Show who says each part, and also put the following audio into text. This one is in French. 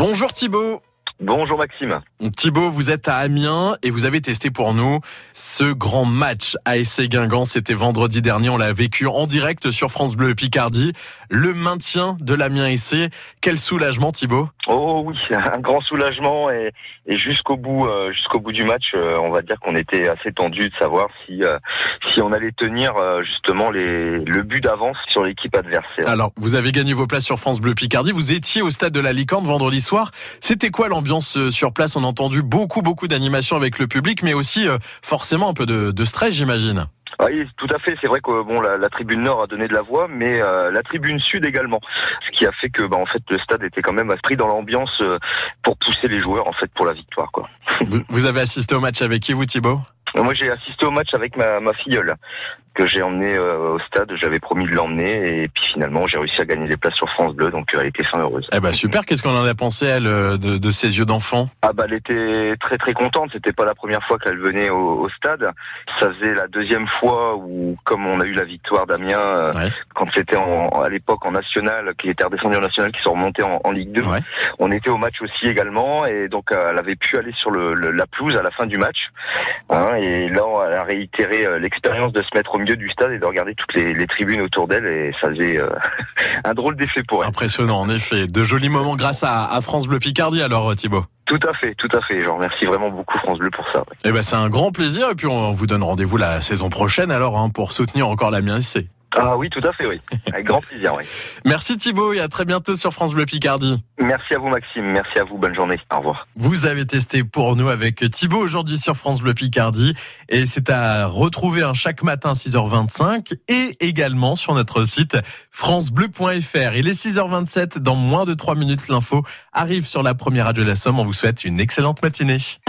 Speaker 1: Bonjour Thibaut.
Speaker 2: Bonjour Maxime.
Speaker 1: Thibaut, vous êtes à Amiens et vous avez testé pour nous ce grand match ASC Guingamp. C'était vendredi dernier, on l'a vécu en direct sur France Bleu Picardie. Le maintien de l'Amiens SC. Quel soulagement Thibaut?
Speaker 2: Oh oui, un grand soulagement et, jusqu'au bout, euh, jusqu'au bout du match, euh, on va dire qu'on était assez tendu de savoir si euh, si on allait tenir justement les, le but d'avance sur l'équipe adversaire.
Speaker 1: Alors, vous avez gagné vos places sur France Bleu Picardie. Vous étiez au stade de la Licorne vendredi soir. C'était quoi l'ambiance? Sur place. On a entendu beaucoup, beaucoup d'animation avec le public, mais aussi euh, forcément un peu de, stress, j'imagine.
Speaker 2: Oui, tout à fait. C'est vrai que bon, la, tribune nord a donné de la voix, mais euh, la tribune sud également. Ce qui a fait que, bah, en fait, le stade était quand même pris dans l'ambiance euh, pour pousser les joueurs, en fait, pour la victoire, quoi.
Speaker 1: Vous, avez assisté au match avec qui, vous, Thibaut?
Speaker 2: Moi, j'ai assisté au match avec ma, ma filleule que j'ai emmené euh, au stade. J'avais promis de l'emmener et puis finalement j'ai réussi à gagner des places sur France Bleu, donc euh, elle était fin heureuse.
Speaker 1: Eh ben super. Qu'est-ce qu'on en a pensé elle de, de ses yeux d'enfant?
Speaker 2: Ah bah elle était très très contente. C'était pas la première fois qu'elle venait au, stade. Ça faisait la deuxième fois où, comme on a eu la victoire d'Amiens euh, quand c'était à l'époque en national, qui était redescendu en national, qui sont remontés en, Ligue 2. On était au match aussi également et donc elle avait pu aller sur le, la pelouse à la fin du match. Hein, et là elle a réitéré l'expérience de se mettre au milieu du stade et de regarder toutes les, tribunes autour d'elle et ça faisait euh, un drôle d'effet pour elle.
Speaker 1: Impressionnant en effet. De jolis moments grâce à, France Bleu Picardie alors Thibaut.
Speaker 2: Tout à fait, tout à fait. Je remercie vraiment beaucoup France Bleu pour ça.
Speaker 1: Eh ben c'est un grand plaisir et puis on vous donne rendez-vous la saison prochaine alors hein, pour soutenir encore la mienne ici.
Speaker 2: Ah oui, tout à fait, oui. Avec grand plaisir, oui.
Speaker 1: Merci Thibaut et à très bientôt sur France Bleu Picardie.
Speaker 2: Merci à vous Maxime, merci à vous, bonne journée. Au revoir.
Speaker 1: Vous avez testé pour nous avec Thibaut aujourd'hui sur France Bleu Picardie et c'est à retrouver un chaque matin 6h25 et également sur notre site francebleu.fr. Il est 6h27, dans moins de 3 minutes l'info arrive sur la première radio de la Somme. On vous souhaite une excellente matinée.